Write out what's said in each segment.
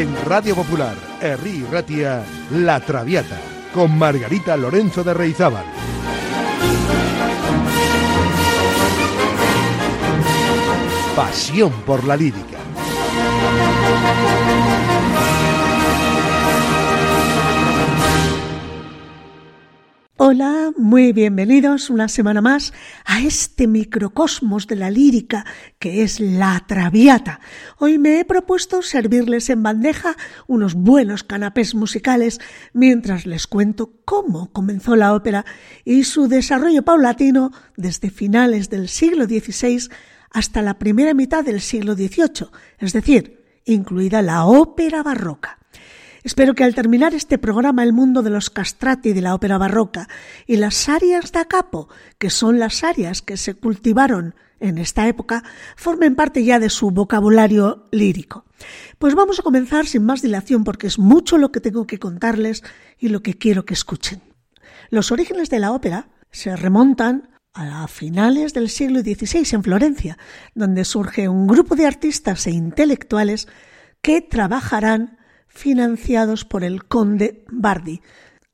En Radio Popular, Herri Ratia, La Traviata, con Margarita Lorenzo de Reizábal. Pasión por la lírica. Hola, muy bienvenidos una semana más a este microcosmos de la lírica que es la Traviata. Hoy me he propuesto servirles en bandeja unos buenos canapés musicales mientras les cuento cómo comenzó la ópera y su desarrollo paulatino desde finales del siglo XVI hasta la primera mitad del siglo XVIII, es decir, incluida la ópera barroca. Espero que al terminar este programa el mundo de los castrati de la ópera barroca y las arias da capo, que son las arias que se cultivaron en esta época, formen parte ya de su vocabulario lírico. Pues vamos a comenzar sin más dilación porque es mucho lo que tengo que contarles y lo que quiero que escuchen. Los orígenes de la ópera se remontan a finales del siglo XVI en Florencia, donde surge un grupo de artistas e intelectuales que trabajarán financiados por el conde Bardi.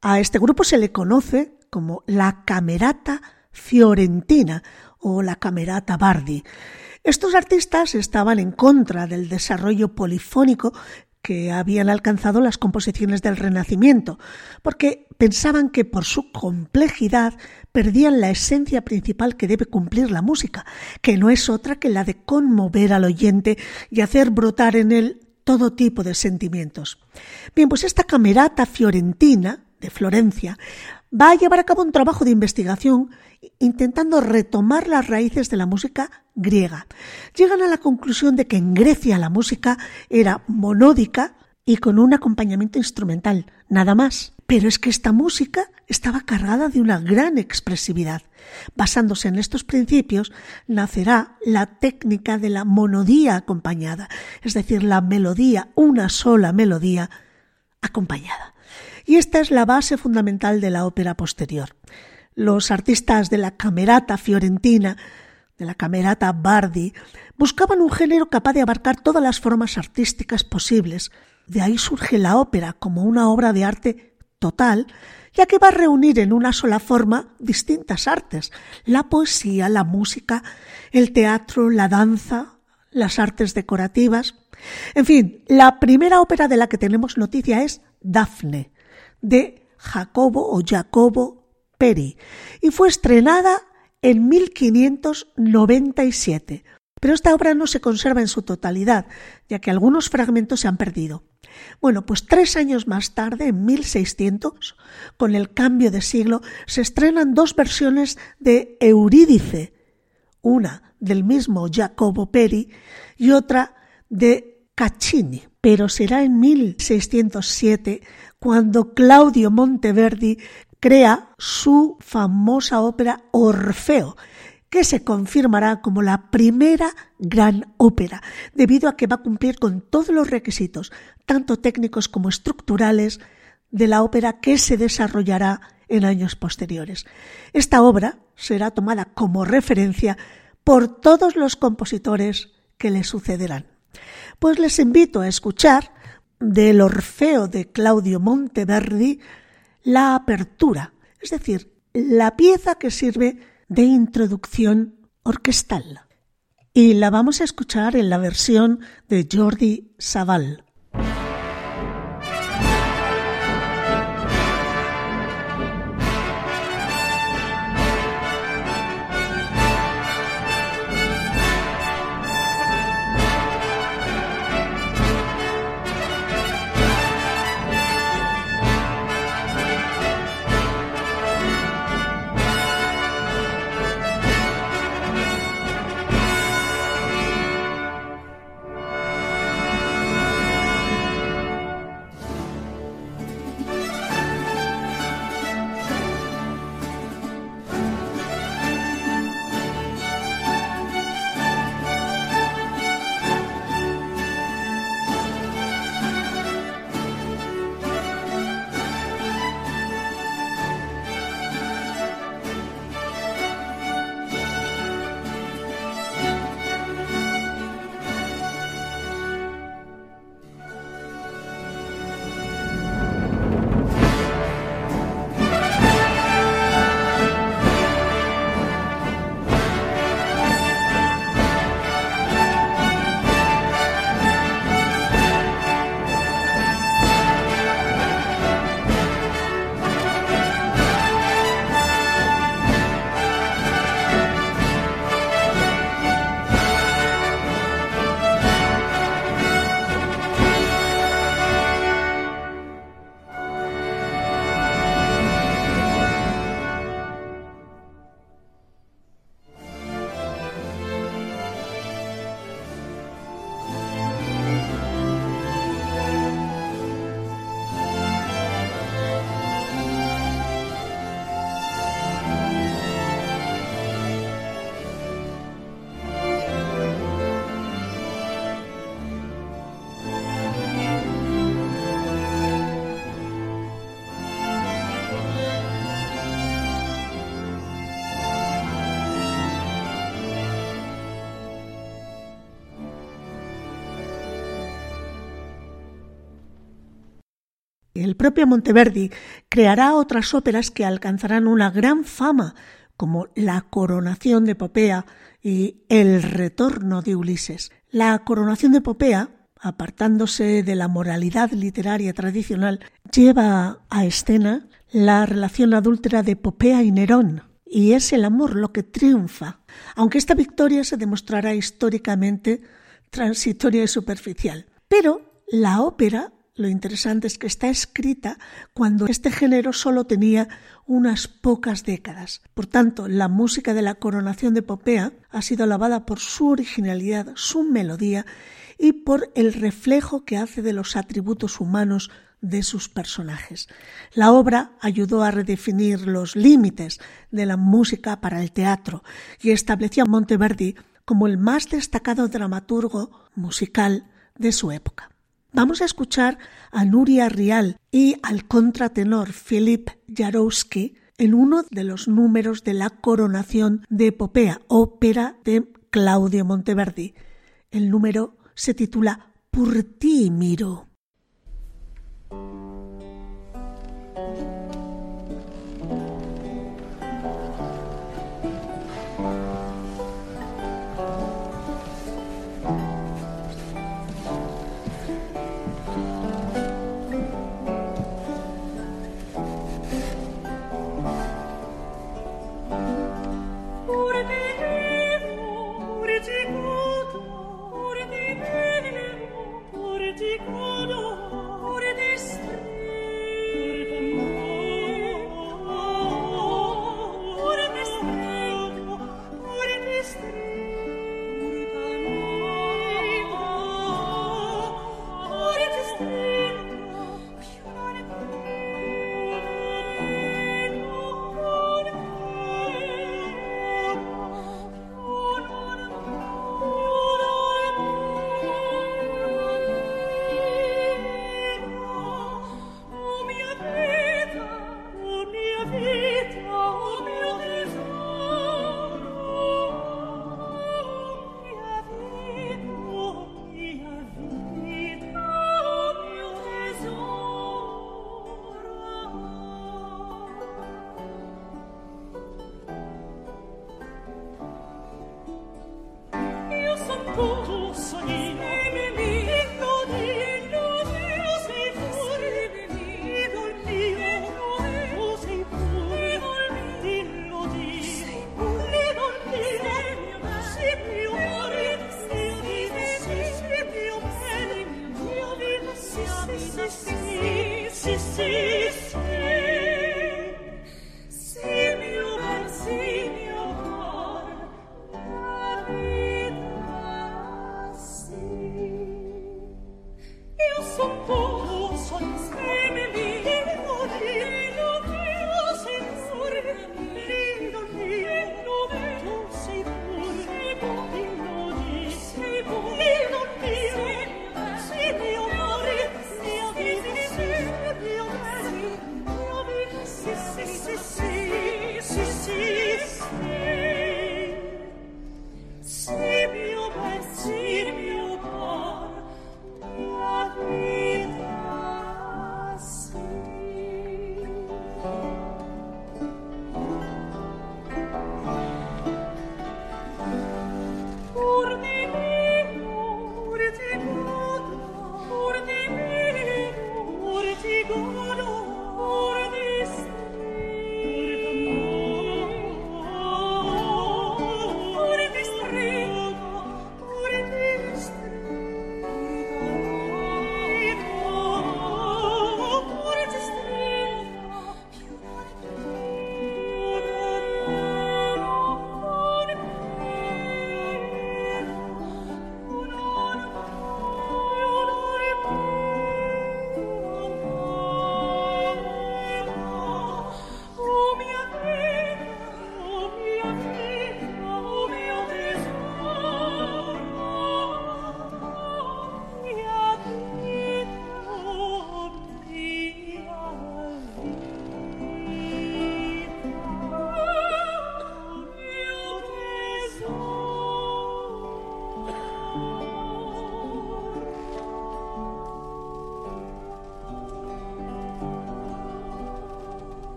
A este grupo se le conoce como la Camerata Fiorentina o la Camerata Bardi. Estos artistas estaban en contra del desarrollo polifónico que habían alcanzado las composiciones del Renacimiento, porque pensaban que por su complejidad perdían la esencia principal que debe cumplir la música, que no es otra que la de conmover al oyente y hacer brotar en él todo tipo de sentimientos. Bien, pues esta camerata fiorentina de Florencia va a llevar a cabo un trabajo de investigación intentando retomar las raíces de la música griega. Llegan a la conclusión de que en Grecia la música era monódica y con un acompañamiento instrumental, nada más. Pero es que esta música estaba cargada de una gran expresividad. Basándose en estos principios, nacerá la técnica de la monodía acompañada, es decir, la melodía, una sola melodía acompañada. Y esta es la base fundamental de la ópera posterior. Los artistas de la camerata fiorentina, de la camerata Bardi, buscaban un género capaz de abarcar todas las formas artísticas posibles. De ahí surge la ópera como una obra de arte total ya que va a reunir en una sola forma distintas artes, la poesía, la música, el teatro, la danza, las artes decorativas. En fin, la primera ópera de la que tenemos noticia es Dafne, de Jacobo o Jacobo Peri, y fue estrenada en 1597. Pero esta obra no se conserva en su totalidad, ya que algunos fragmentos se han perdido. Bueno, pues tres años más tarde, en 1600, con el cambio de siglo, se estrenan dos versiones de Eurídice, una del mismo Jacobo Peri y otra de Caccini. Pero será en 1607 cuando Claudio Monteverdi crea su famosa ópera Orfeo, que se confirmará como la primera gran ópera, debido a que va a cumplir con todos los requisitos, tanto técnicos como estructurales, de la ópera que se desarrollará en años posteriores. Esta obra será tomada como referencia por todos los compositores que le sucederán. Pues les invito a escuchar del Orfeo de Claudio Monteverdi la apertura, es decir, la pieza que sirve de introducción orquestal. Y la vamos a escuchar en la versión de Jordi Savall. El propio Monteverdi creará otras óperas que alcanzarán una gran fama, como La coronación de Popea y El retorno de Ulises. La coronación de Popea, apartándose de la moralidad literaria tradicional, lleva a escena la relación adúltera de Popea y Nerón, y es el amor lo que triunfa, aunque esta victoria se demostrará históricamente transitoria y superficial. Pero la ópera lo interesante es que está escrita cuando este género solo tenía unas pocas décadas. Por tanto, la música de la coronación de Popea ha sido alabada por su originalidad, su melodía y por el reflejo que hace de los atributos humanos de sus personajes. La obra ayudó a redefinir los límites de la música para el teatro y estableció a Monteverdi como el más destacado dramaturgo musical de su época. Vamos a escuchar a Nuria Rial y al contratenor Philip Jarowski en uno de los números de la coronación de Epopea, ópera de Claudio Monteverdi. El número se titula Por ti miro.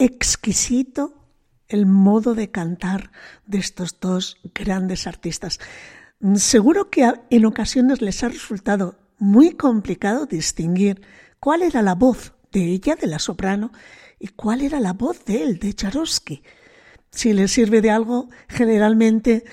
Exquisito el modo de cantar de estos dos grandes artistas. Seguro que en ocasiones les ha resultado muy complicado distinguir cuál era la voz de ella, de la soprano, y cuál era la voz de él, de Charosky. Si le sirve de algo, generalmente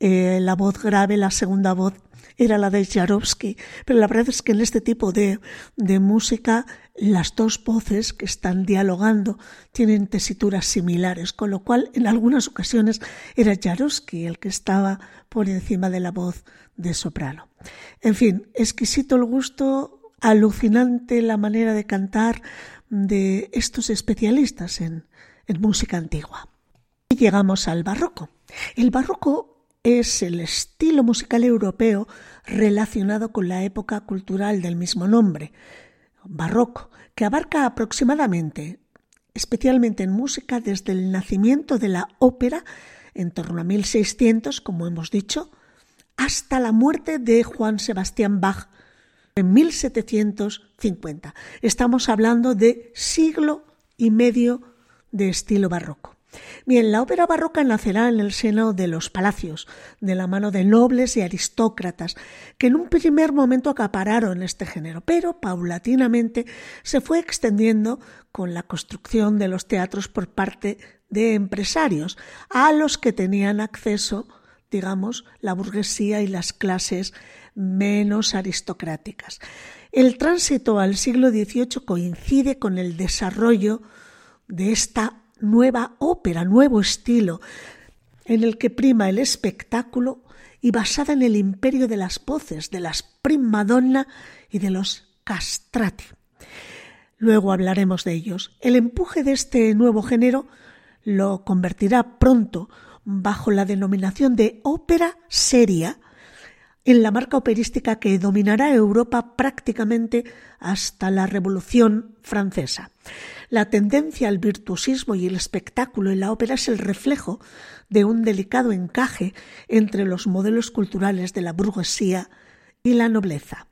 eh, la voz grave, la segunda voz, era la de Jarovsky, pero la verdad es que en este tipo de, de música las dos voces que están dialogando tienen tesituras similares, con lo cual en algunas ocasiones era Jarovsky el que estaba por encima de la voz de soprano. En fin, exquisito el gusto, alucinante la manera de cantar de estos especialistas en, en música antigua. Y llegamos al barroco. El barroco es el estilo musical europeo relacionado con la época cultural del mismo nombre, barroco, que abarca aproximadamente, especialmente en música, desde el nacimiento de la ópera, en torno a 1600, como hemos dicho, hasta la muerte de Juan Sebastián Bach en 1750. Estamos hablando de siglo y medio de estilo barroco. Bien, la ópera barroca nacerá en el seno de los palacios, de la mano de nobles y aristócratas, que en un primer momento acapararon este género, pero paulatinamente se fue extendiendo con la construcción de los teatros por parte de empresarios, a los que tenían acceso, digamos, la burguesía y las clases menos aristocráticas. El tránsito al siglo XVIII coincide con el desarrollo de esta nueva ópera, nuevo estilo, en el que prima el espectáculo y basada en el imperio de las voces, de las primadonna y de los castrati. Luego hablaremos de ellos. El empuje de este nuevo género lo convertirá pronto bajo la denominación de ópera seria en la marca operística que dominará Europa prácticamente hasta la Revolución Francesa. La tendencia al virtuosismo y el espectáculo en la ópera es el reflejo de un delicado encaje entre los modelos culturales de la burguesía y la nobleza.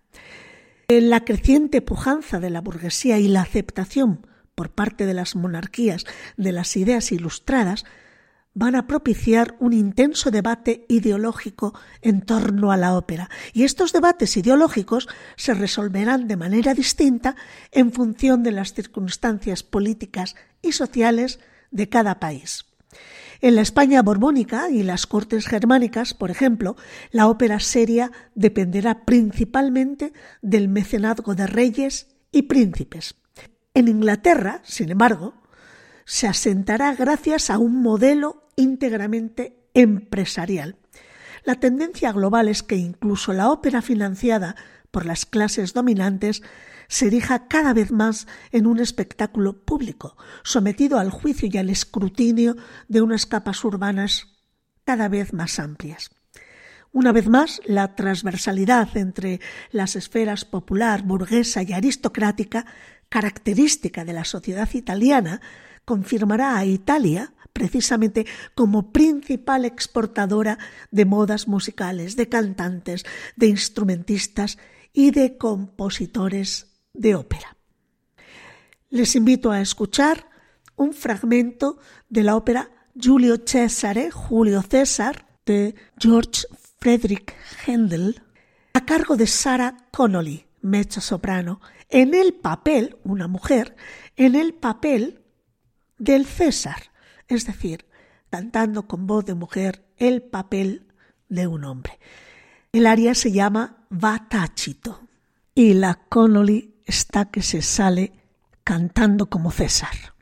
La creciente pujanza de la burguesía y la aceptación por parte de las monarquías de las ideas ilustradas van a propiciar un intenso debate ideológico en torno a la ópera. Y estos debates ideológicos se resolverán de manera distinta en función de las circunstancias políticas y sociales de cada país. En la España borbónica y las cortes germánicas, por ejemplo, la ópera seria dependerá principalmente del mecenazgo de reyes y príncipes. En Inglaterra, sin embargo, se asentará gracias a un modelo íntegramente empresarial. La tendencia global es que incluso la ópera financiada por las clases dominantes se erija cada vez más en un espectáculo público, sometido al juicio y al escrutinio de unas capas urbanas cada vez más amplias. Una vez más, la transversalidad entre las esferas popular, burguesa y aristocrática, característica de la sociedad italiana, confirmará a Italia precisamente como principal exportadora de modas musicales, de cantantes, de instrumentistas y de compositores de ópera. Les invito a escuchar un fragmento de la ópera Giulio Cesare, Julio César, de George Frederick Handel, a cargo de Sarah Connolly, mezzo soprano, en el papel, una mujer, en el papel del César, es decir, cantando con voz de mujer el papel de un hombre. El aria se llama Va y la Connolly está que se sale cantando como César.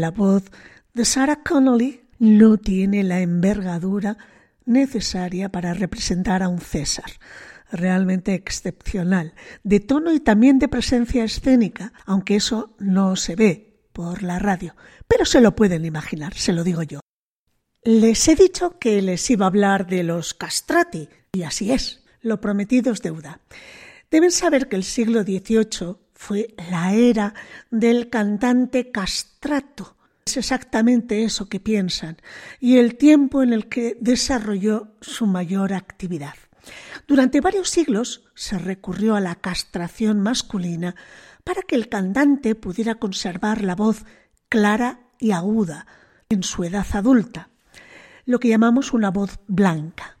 La voz de Sarah Connolly no tiene la envergadura necesaria para representar a un César, realmente excepcional, de tono y también de presencia escénica, aunque eso no se ve por la radio, pero se lo pueden imaginar, se lo digo yo. Les he dicho que les iba a hablar de los castrati, y así es, lo prometido es deuda. Deben saber que el siglo XVIII fue la era del cantante castrato. Es exactamente eso que piensan y el tiempo en el que desarrolló su mayor actividad. Durante varios siglos se recurrió a la castración masculina para que el cantante pudiera conservar la voz clara y aguda en su edad adulta, lo que llamamos una voz blanca.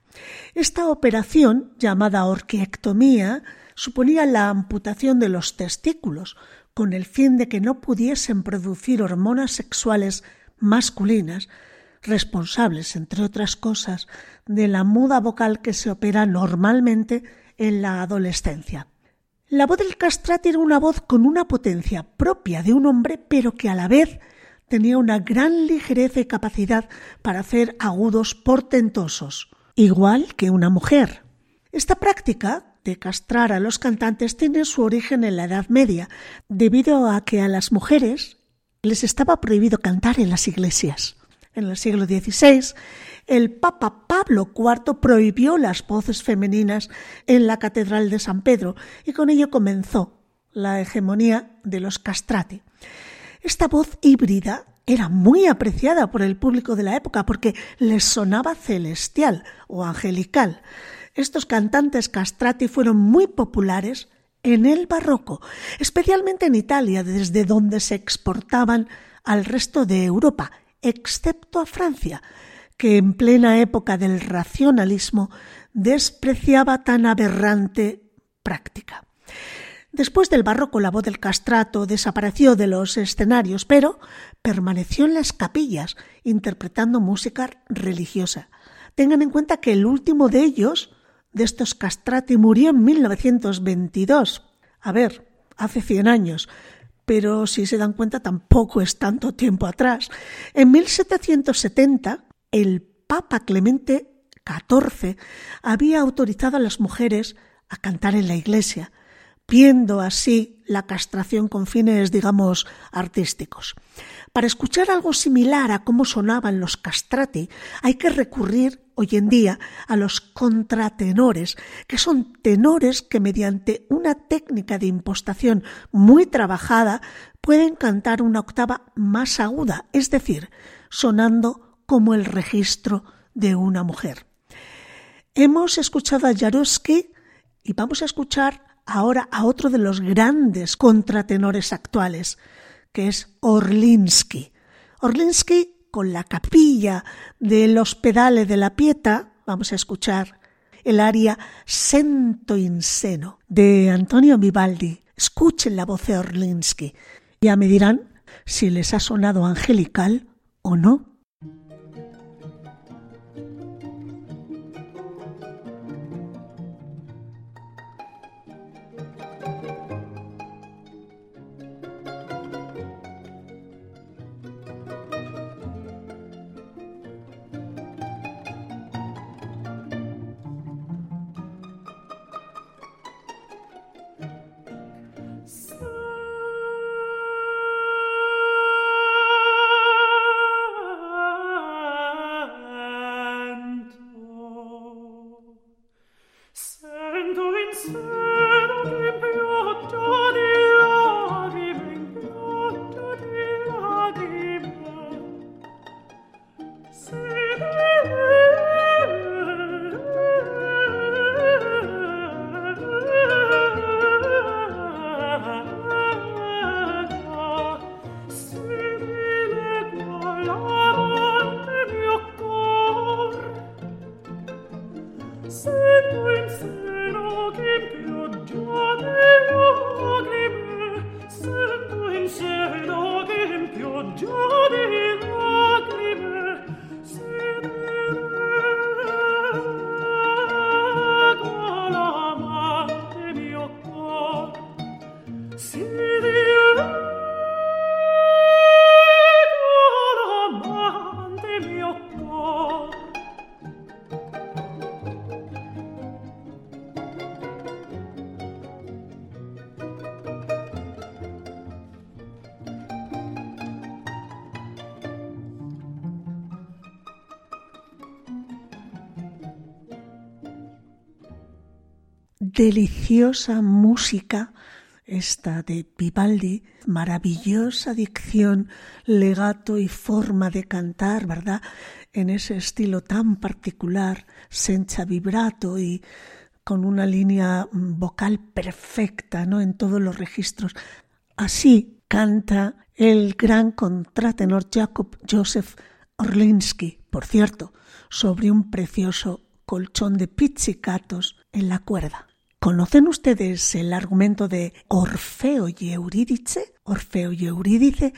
Esta operación, llamada orquiectomía, suponía la amputación de los testículos, con el fin de que no pudiesen producir hormonas sexuales masculinas, responsables, entre otras cosas, de la muda vocal que se opera normalmente en la adolescencia. La voz del castrati era una voz con una potencia propia de un hombre, pero que a la vez tenía una gran ligereza y capacidad para hacer agudos portentosos, igual que una mujer. Esta práctica de castrar a los cantantes tiene su origen en la Edad Media, debido a que a las mujeres les estaba prohibido cantar en las iglesias. En el siglo XVI, el Papa Pablo IV prohibió las voces femeninas en la Catedral de San Pedro y con ello comenzó la hegemonía de los castrati. Esta voz híbrida era muy apreciada por el público de la época porque les sonaba celestial o angelical. Estos cantantes castrati fueron muy populares en el barroco, especialmente en Italia, desde donde se exportaban al resto de Europa, excepto a Francia, que en plena época del racionalismo despreciaba tan aberrante práctica. Después del barroco la voz del castrato desapareció de los escenarios, pero permaneció en las capillas interpretando música religiosa. Tengan en cuenta que el último de ellos de estos castrati murió en 1922. A ver, hace 100 años, pero si se dan cuenta tampoco es tanto tiempo atrás. En 1770, el Papa Clemente XIV había autorizado a las mujeres a cantar en la iglesia, viendo así la castración con fines, digamos, artísticos. Para escuchar algo similar a cómo sonaban los castrati, hay que recurrir hoy en día a los contratenores, que son tenores que mediante una técnica de impostación muy trabajada pueden cantar una octava más aguda, es decir, sonando como el registro de una mujer. Hemos escuchado a Jaruski y vamos a escuchar ahora a otro de los grandes contratenores actuales, que es Orlinsky. Orlinsky con la capilla de los pedales de la Pieta, vamos a escuchar el aria Sento in seno de Antonio Vivaldi. Escuchen la voz de Orlinsky. Ya me dirán si les ha sonado angelical o no. Deliciosa música esta de Vivaldi, maravillosa dicción, legato y forma de cantar, ¿verdad? En ese estilo tan particular, sencha vibrato y con una línea vocal perfecta, ¿no? En todos los registros. Así canta el gran contratenor Jacob Joseph Orlinsky, por cierto, sobre un precioso colchón de pizzicatos en la cuerda. ¿Conocen ustedes el argumento de Orfeo y Eurídice? Orfeo y Eurídice,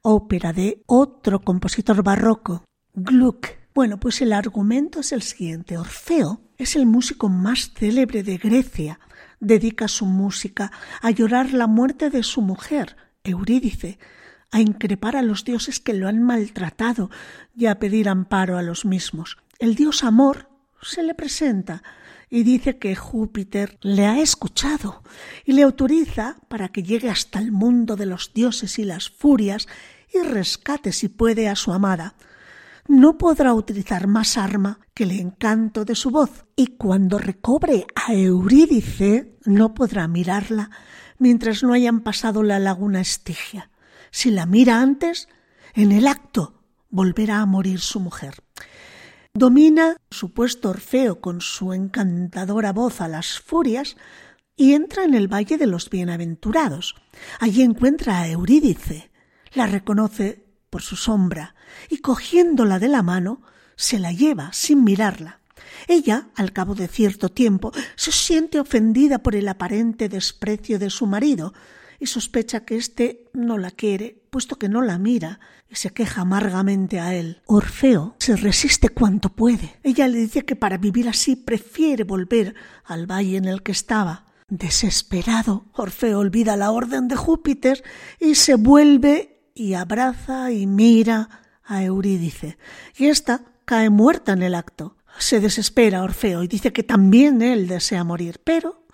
ópera de otro compositor barroco, Gluck. Bueno, pues el argumento es el siguiente. Orfeo es el músico más célebre de Grecia. Dedica su música a llorar la muerte de su mujer, Eurídice, a increpar a los dioses que lo han maltratado y a pedir amparo a los mismos. El dios amor se le presenta y dice que Júpiter le ha escuchado y le autoriza para que llegue hasta el mundo de los dioses y las furias y rescate si puede a su amada. No podrá utilizar más arma que el encanto de su voz y cuando recobre a Eurídice no podrá mirarla mientras no hayan pasado la laguna Estigia. Si la mira antes, en el acto volverá a morir su mujer. Domina supuesto Orfeo con su encantadora voz a las furias y entra en el Valle de los Bienaventurados. Allí encuentra a Eurídice, la reconoce por su sombra y cogiéndola de la mano se la lleva sin mirarla. Ella, al cabo de cierto tiempo, se siente ofendida por el aparente desprecio de su marido y sospecha que éste no la quiere, puesto que no la mira, y se queja amargamente a él. Orfeo se resiste cuanto puede. Ella le dice que para vivir así prefiere volver al valle en el que estaba. Desesperado, Orfeo olvida la orden de Júpiter y se vuelve y abraza y mira a Eurídice. Y ésta cae muerta en el acto. Se desespera Orfeo y dice que también él desea morir, pero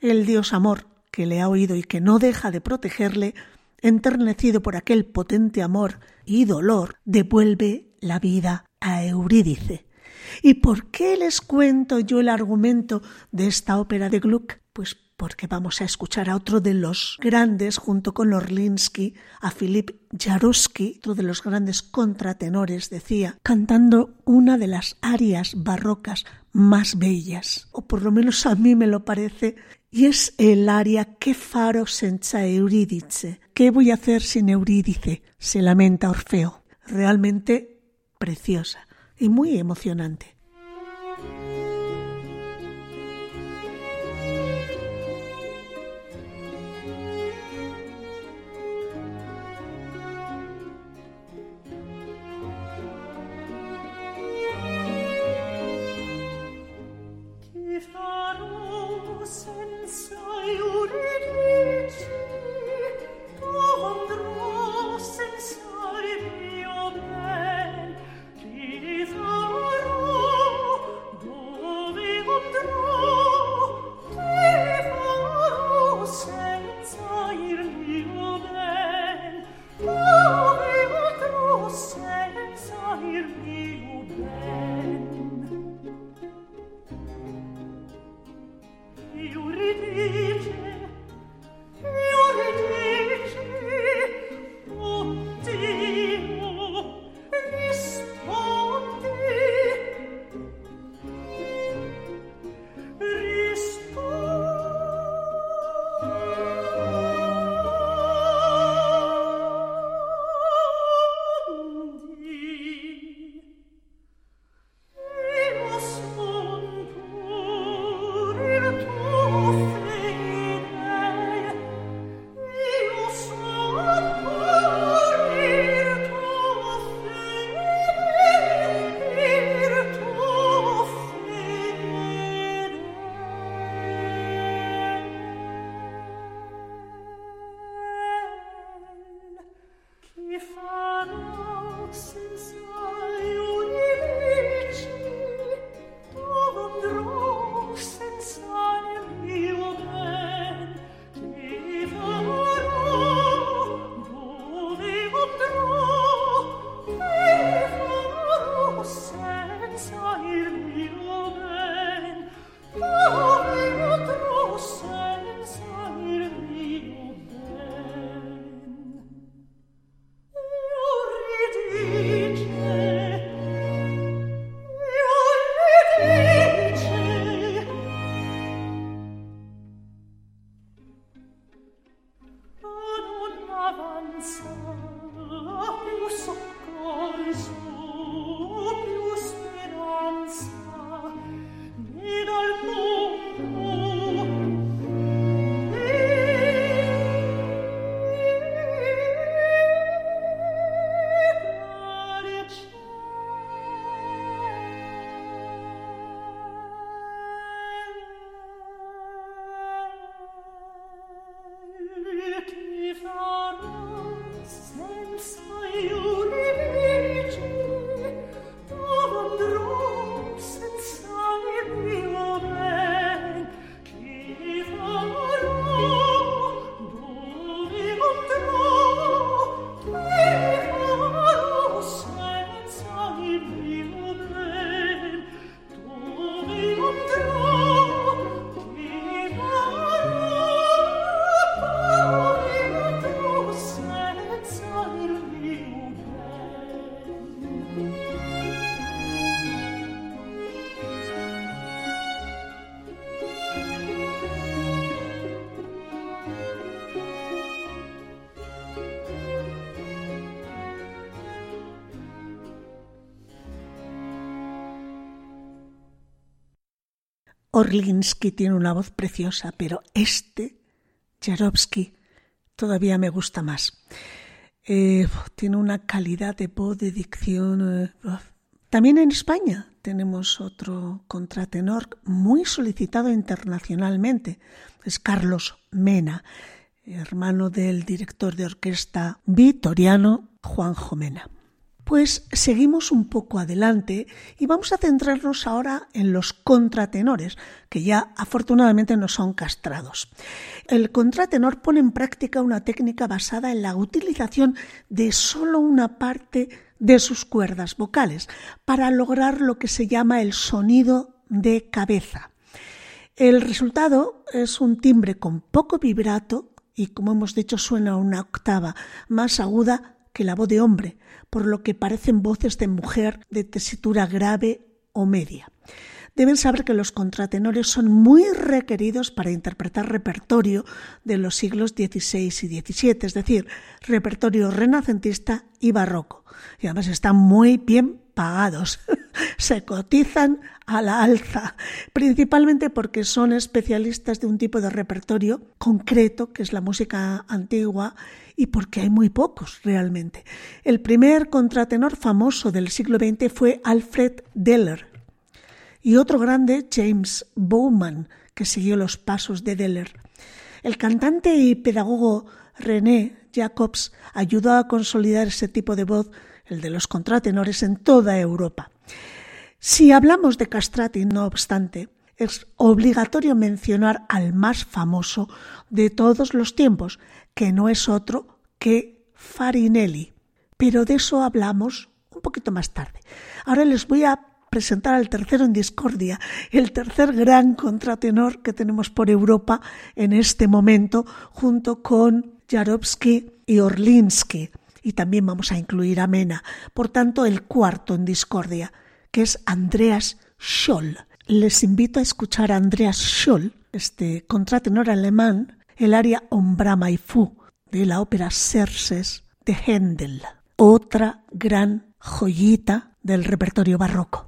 el dios amor que le ha oído y que no deja de protegerle, enternecido por aquel potente amor y dolor, devuelve la vida a Eurídice. ¿Y por qué les cuento yo el argumento de esta ópera de Gluck? Pues porque vamos a escuchar a otro de los grandes, junto con Orlinsky, a Philip Jaruski, otro de los grandes contratenores, decía, cantando una de las arias barrocas más bellas, o por lo menos a mí me lo parece, y es el aria Que faro senza Eurídice? ¿Qué voy a hacer sin Eurídice? se lamenta Orfeo. Realmente preciosa y muy emocionante. Orlinsky tiene una voz preciosa, pero este, Jarovsky, todavía me gusta más. Eh, tiene una calidad de voz, de dicción. Eh, también en España tenemos otro contratenor muy solicitado internacionalmente. Es Carlos Mena, hermano del director de orquesta vitoriano Juanjo Mena. Pues seguimos un poco adelante y vamos a centrarnos ahora en los contratenores, que ya afortunadamente no son castrados. El contratenor pone en práctica una técnica basada en la utilización de solo una parte de sus cuerdas vocales para lograr lo que se llama el sonido de cabeza. El resultado es un timbre con poco vibrato y, como hemos dicho, suena una octava más aguda que la voz de hombre, por lo que parecen voces de mujer de tesitura grave o media. Deben saber que los contratenores son muy requeridos para interpretar repertorio de los siglos XVI y XVII, es decir, repertorio renacentista y barroco. Y además están muy bien pagados. Se cotizan a la alza, principalmente porque son especialistas de un tipo de repertorio concreto, que es la música antigua, y porque hay muy pocos realmente. El primer contratenor famoso del siglo XX fue Alfred Deller, y otro grande, James Bowman, que siguió los pasos de Deller. El cantante y pedagogo René Jacobs ayudó a consolidar ese tipo de voz, el de los contratenores, en toda Europa. Si hablamos de castrati, no obstante, es obligatorio mencionar al más famoso de todos los tiempos, que no es otro que Farinelli. Pero de eso hablamos un poquito más tarde. Ahora les voy a presentar al tercero en discordia, el tercer gran contratenor que tenemos por Europa en este momento, junto con Jarowski y Orlinsky. Y también vamos a incluir a Mena. Por tanto, el cuarto en discordia, que es Andreas Scholl. Les invito a escuchar a Andreas Scholl, este contratenor alemán, el aria Ombrama y Fu de la ópera Serses de Händel, otra gran joyita del repertorio barroco.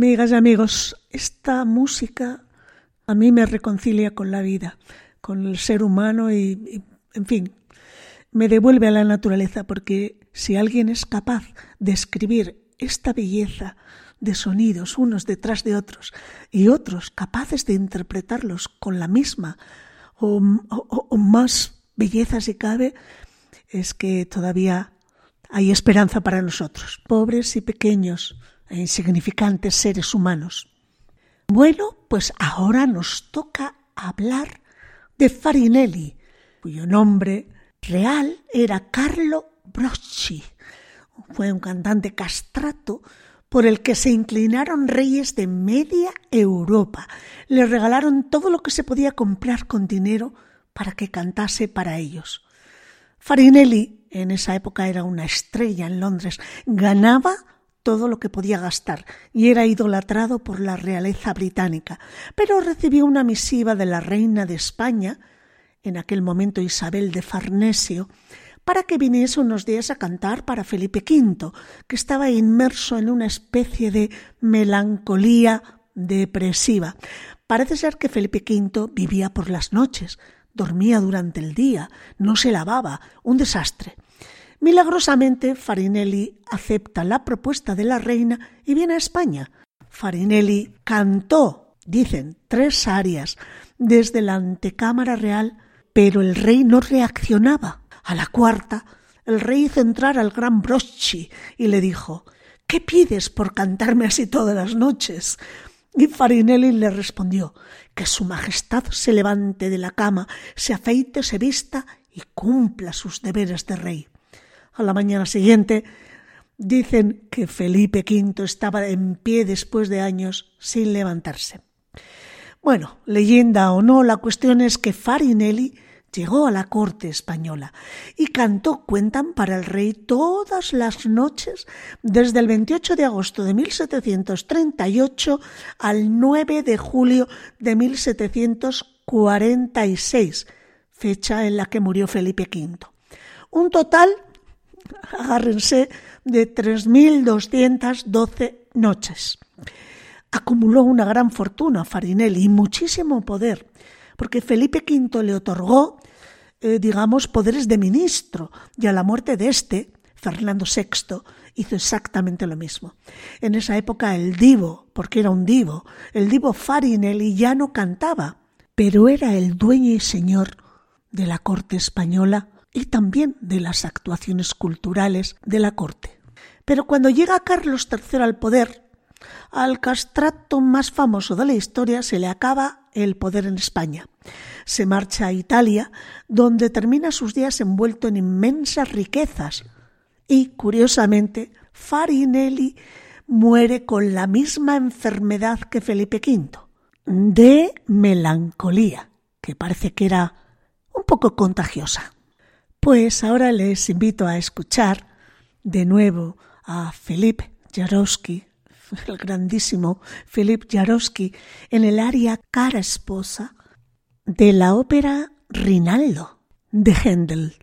Amigas y amigos, esta música a mí me reconcilia con la vida, con el ser humano y, en fin, me devuelve a la naturaleza porque si alguien es capaz de escribir esta belleza de sonidos unos detrás de otros y otros capaces de interpretarlos con la misma o, o, más belleza si cabe, es que todavía hay esperanza para nosotros, pobres y pequeños insignificantes seres humanos. Bueno, pues ahora nos toca hablar de Farinelli, cuyo nombre real era Carlo Brocci. Fue un cantante castrato por el que se inclinaron reyes de media Europa. Le regalaron todo lo que se podía comprar con dinero para que cantase para ellos. Farinelli en esa época era una estrella en Londres, ganaba todo lo que podía gastar y era idolatrado por la realeza británica, pero recibió una misiva de la reina de España, en aquel momento Isabel de Farnesio, para que viniese unos días a cantar para Felipe V, que estaba inmerso en una especie de melancolía depresiva. Parece ser que Felipe V vivía por las noches, dormía durante el día, no se lavaba, un desastre. Milagrosamente, Farinelli acepta la propuesta de la reina y viene a España. Farinelli cantó, dicen, tres arias desde la antecámara real, pero el rey no reaccionaba. A la cuarta, el rey hizo entrar al gran Brocci y le dijo ¿Qué pides por cantarme así todas las noches? Y Farinelli le respondió que su majestad se levante de la cama, se afeite, se vista y cumpla sus deberes de rey. A la mañana siguiente dicen que Felipe V estaba en pie después de años sin levantarse. Bueno, leyenda o no, la cuestión es que Farinelli llegó a la corte española y cantó, cuentan, para el rey todas las noches desde el 28 de agosto de 1738 al 9 de julio de 1746, fecha en la que murió Felipe V. Un total, agárrense, de 3.212 noches. Acumuló una gran fortuna Farinelli y muchísimo poder porque Felipe V le otorgó, eh, digamos, poderes de ministro, y a la muerte de este, Fernando VI, hizo exactamente lo mismo. En esa época el divo, porque era un divo, el divo Farinelli ya no cantaba, pero era el dueño y señor de la corte española y también de las actuaciones culturales de la corte. Pero cuando llega Carlos III al poder, al castrato más famoso de la historia se le acaba el poder en España. Se marcha a Italia, donde termina sus días envuelto en inmensas riquezas. Y, curiosamente, Farinelli muere con la misma enfermedad que Felipe V, de melancolía, que parece que era un poco contagiosa. Pues ahora les invito a escuchar de nuevo a Philippe Jarowski el grandísimo Philip Jarowski, en el aria Cara Esposa de la ópera Rinaldo de Händel.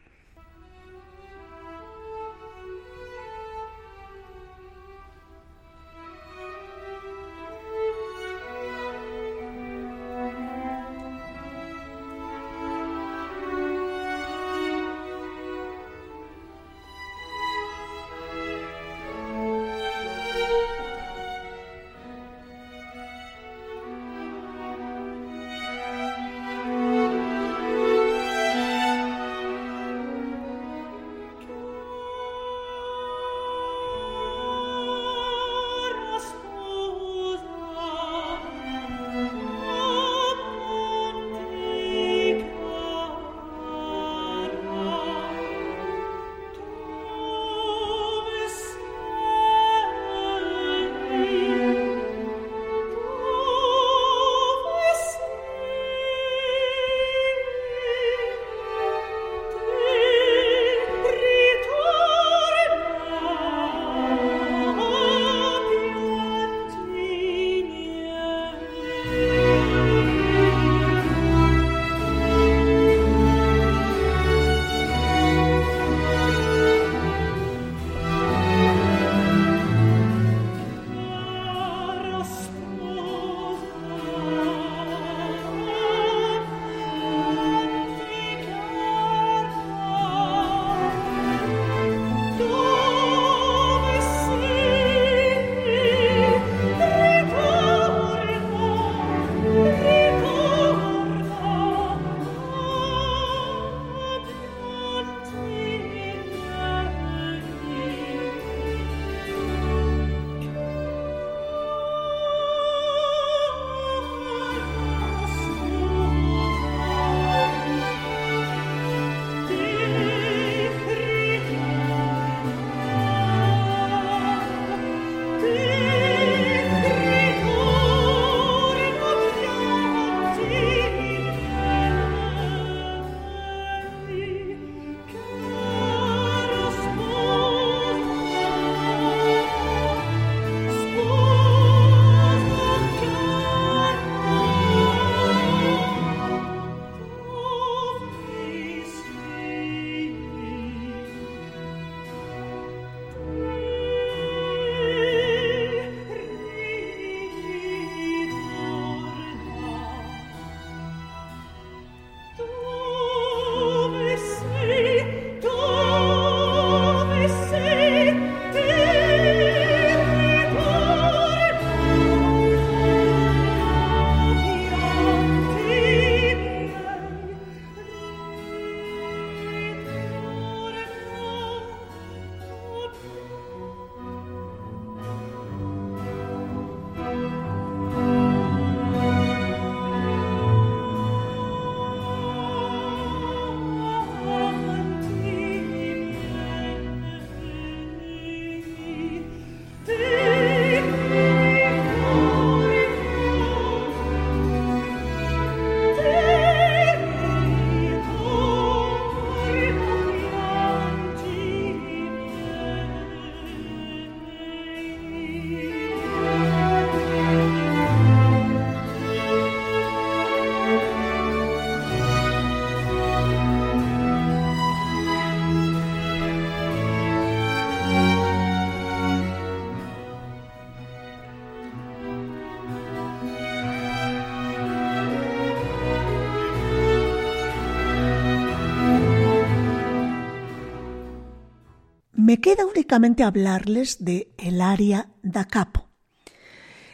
Hablarles de el aria da capo.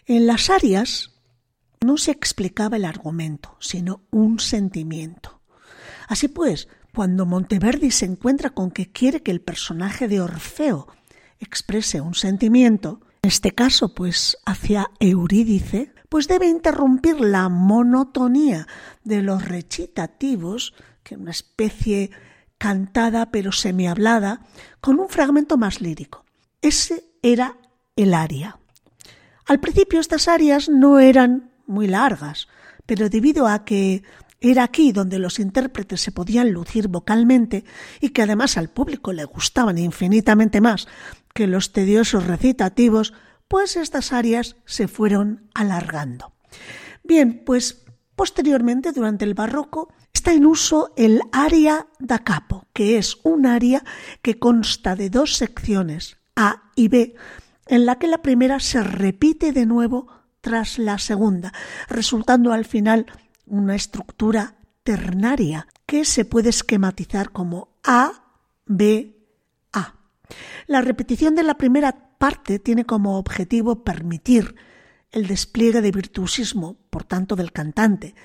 En las arias no se explicaba el argumento, sino un sentimiento. Así pues, cuando Monteverdi se encuentra con que quiere que el personaje de Orfeo exprese un sentimiento, en este caso pues hacia Eurídice, pues debe interrumpir la monotonía de los recitativos, que una especie cantada pero semihablada, con un fragmento más lírico. Ese era el aria. Al principio estas arias no eran muy largas, pero debido a que era aquí donde los intérpretes se podían lucir vocalmente y que además al público le gustaban infinitamente más que los tediosos recitativos, pues estas arias se fueron alargando. Bien, pues posteriormente, durante el barroco, está en uso el aria da capo, que es un aria que consta de dos secciones, A y B, en la que la primera se repite de nuevo tras la segunda, resultando al final una estructura ternaria que se puede esquematizar como A, B, A. La repetición de la primera parte tiene como objetivo permitir el despliegue de virtuosismo, por tanto, del cantante.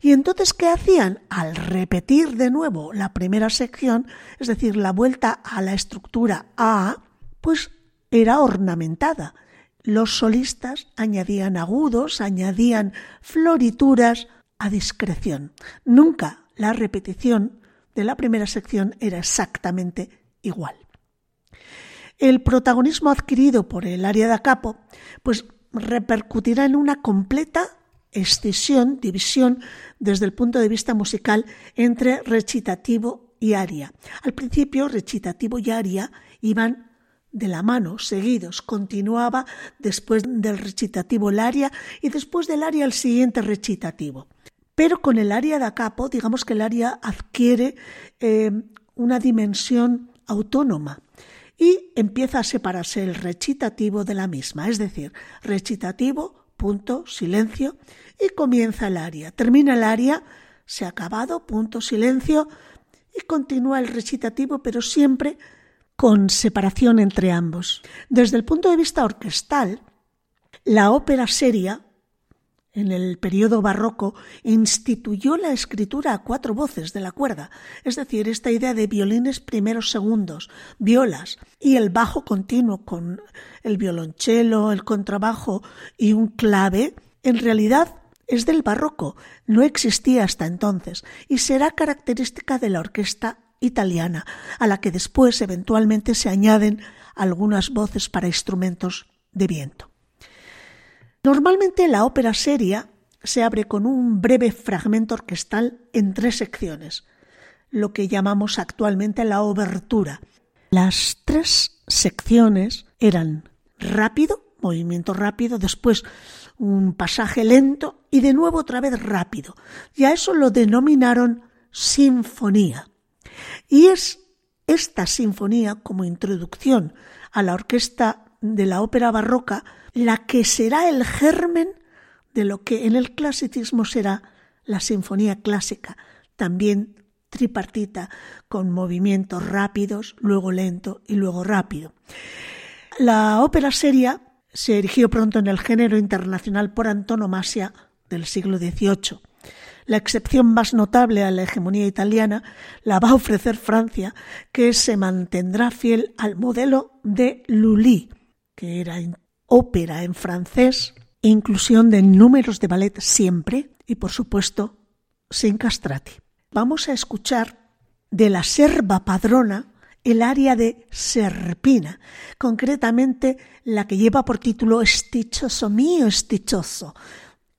Y entonces, ¿qué hacían? Al repetir de nuevo la primera sección, es decir, la vuelta a la estructura A, pues era ornamentada. Los solistas añadían agudos, añadían florituras, a discreción. Nunca la repetición de la primera sección era exactamente igual. El protagonismo adquirido por el área de capo pues repercutirá en una completa escisión, división desde el punto de vista musical entre recitativo y aria. Al principio recitativo y aria iban de la mano, seguidos. Continuaba después del recitativo el aria y después del aria el siguiente recitativo. Pero con el área da capo, digamos que el área adquiere eh, una dimensión autónoma y empieza a separarse el recitativo de la misma, es decir, recitativo, punto, silencio, y comienza el área. Termina el área, se ha acabado, punto, silencio, y continúa el recitativo, pero siempre con separación entre ambos. Desde el punto de vista orquestal, la ópera seria en el periodo barroco, instituyó la escritura a cuatro voces de la cuerda, es decir, esta idea de violines primeros segundos, violas y el bajo continuo con el violonchelo, el contrabajo y un clave, en realidad es del barroco, no existía hasta entonces y será característica de la orquesta italiana, a la que después eventualmente se añaden algunas voces para instrumentos de viento. Normalmente la ópera seria se abre con un breve fragmento orquestal en tres secciones, lo que llamamos actualmente la obertura. Las tres secciones eran rápido, movimiento rápido, después un pasaje lento y de nuevo otra vez rápido. Y a eso lo denominaron sinfonía. Y es esta sinfonía como introducción a la orquesta de la ópera barroca la que será el germen de lo que en el clasicismo será la sinfonía clásica, también tripartita, con movimientos rápidos, luego lento y luego rápido. La ópera seria se erigió pronto en el género internacional por antonomasia del siglo XVIII. La excepción más notable a la hegemonía italiana la va a ofrecer Francia, que se mantendrá fiel al modelo de Lully, que era ópera en francés, inclusión de números de ballet siempre y, por supuesto, sin castrati. Vamos a escuchar de la serva padrona el área de Serpina, concretamente la que lleva por título Estichoso mío, estichoso.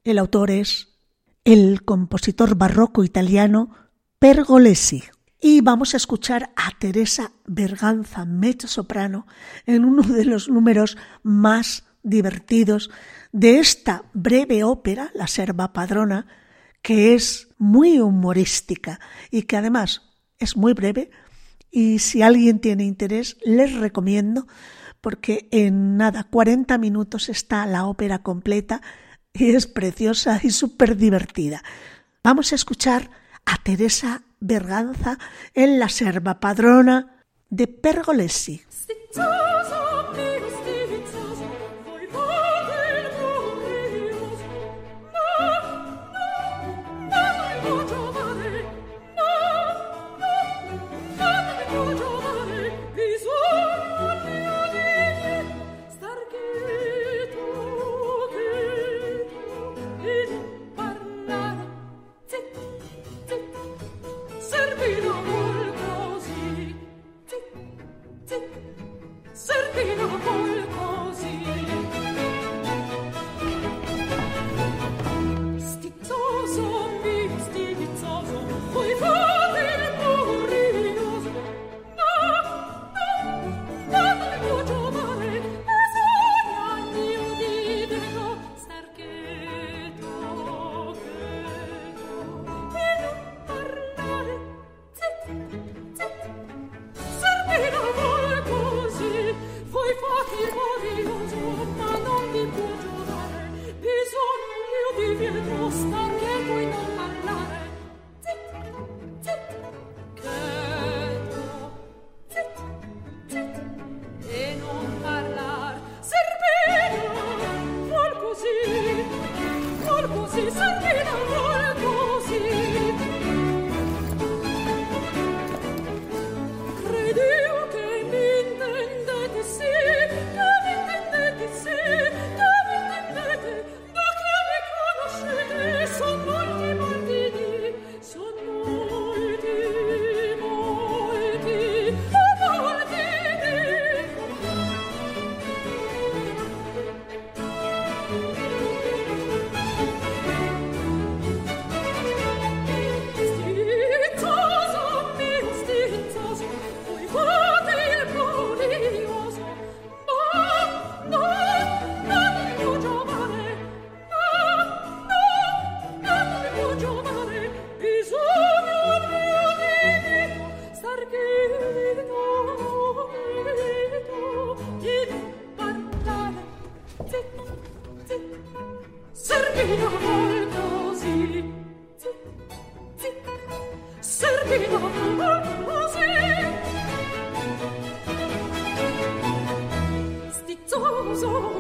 El autor es el compositor barroco italiano Pergolesi. Y vamos a escuchar a Teresa Berganza, mezzo soprano, en uno de los números más divertidos de esta breve ópera, La Serva Padrona, que es muy humorística y que además es muy breve. Y si alguien tiene interés, les recomiendo, porque en nada, 40 minutos está la ópera completa y es preciosa y súper divertida. Vamos a escuchar a Teresa Berganza en La Serva Padrona de Pergolesi.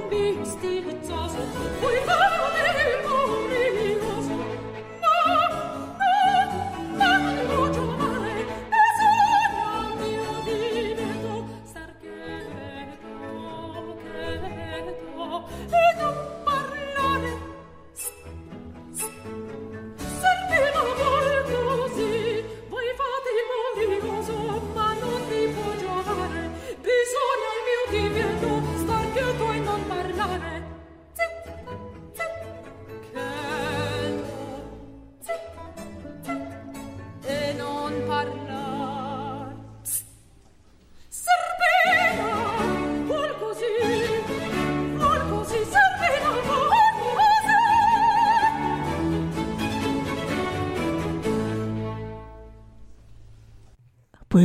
be still.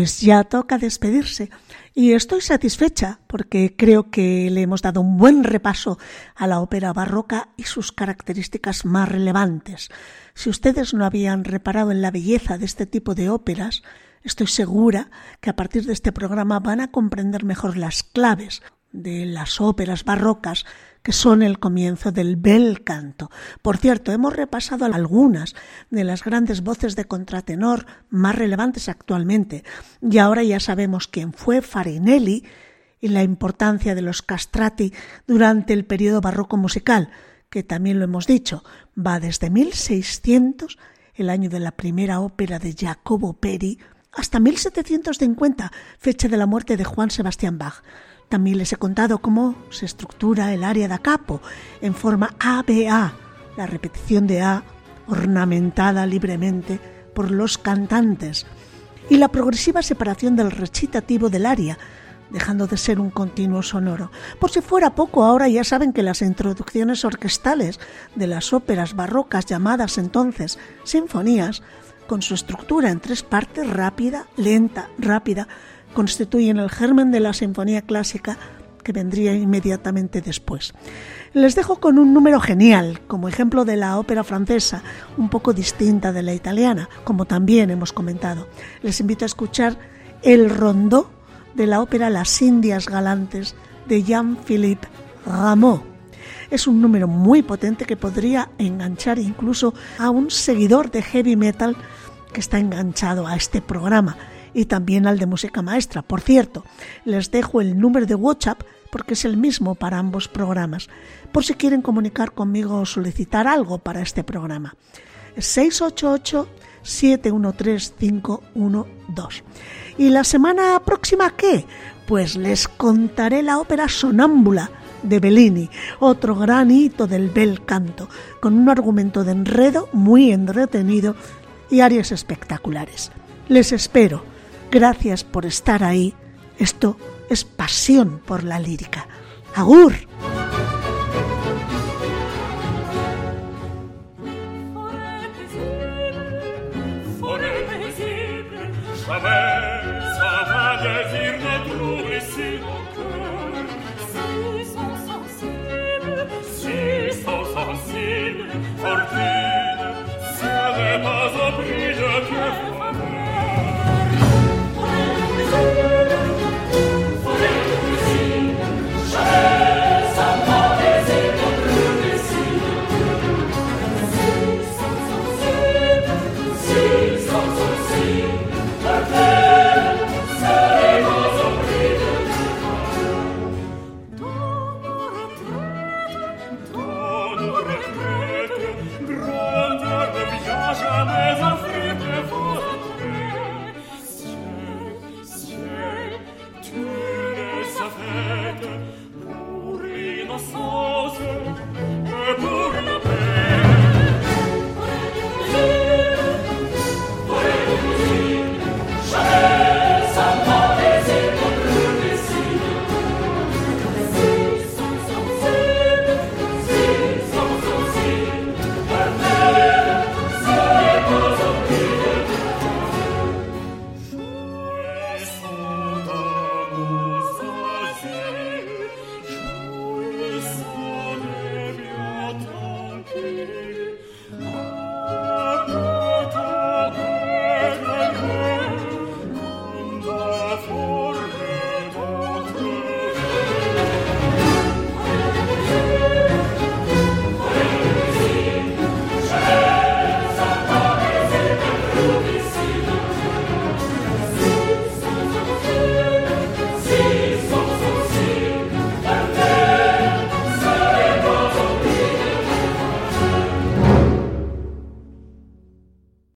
Pues ya toca despedirse y estoy satisfecha porque creo que le hemos dado un buen repaso a la ópera barroca y sus características más relevantes. Si ustedes no habían reparado en la belleza de este tipo de óperas, estoy segura que a partir de este programa van a comprender mejor las claves de las óperas barrocas que son el comienzo del bel canto. Por cierto, hemos repasado algunas de las grandes voces de contratenor más relevantes actualmente, y ahora ya sabemos quién fue Farinelli y la importancia de los castrati durante el periodo barroco musical, que también lo hemos dicho, va desde 1600, el año de la primera ópera de Jacobo Peri, hasta 1750, fecha de la muerte de Juan Sebastián Bach. También les he contado cómo se estructura el área da capo en forma ABA, la repetición de A ornamentada libremente por los cantantes, y la progresiva separación del recitativo del área, dejando de ser un continuo sonoro. Por si fuera poco, ahora ya saben que las introducciones orquestales de las óperas barrocas llamadas entonces sinfonías, con su estructura en tres partes rápida, lenta, rápida, constituyen el germen de la sinfonía clásica que vendría inmediatamente después. Les dejo con un número genial, como ejemplo de la ópera francesa, un poco distinta de la italiana, como también hemos comentado. Les invito a escuchar el rondó de la ópera Las Indias Galantes de Jean-Philippe Rameau. Es un número muy potente que podría enganchar incluso a un seguidor de heavy metal que está enganchado a este programa y también al de música maestra. Por cierto, les dejo el número de WhatsApp porque es el mismo para ambos programas, por si quieren comunicar conmigo o solicitar algo para este programa. 688 713 512. ¿Y la semana próxima qué? Pues les contaré la ópera Sonámbula de Bellini, otro gran hito del bel canto, con un argumento de enredo muy entretenido y áreas espectaculares. Les espero. Gracias por estar ahí. Esto es pasión por la lírica. ¡Agur!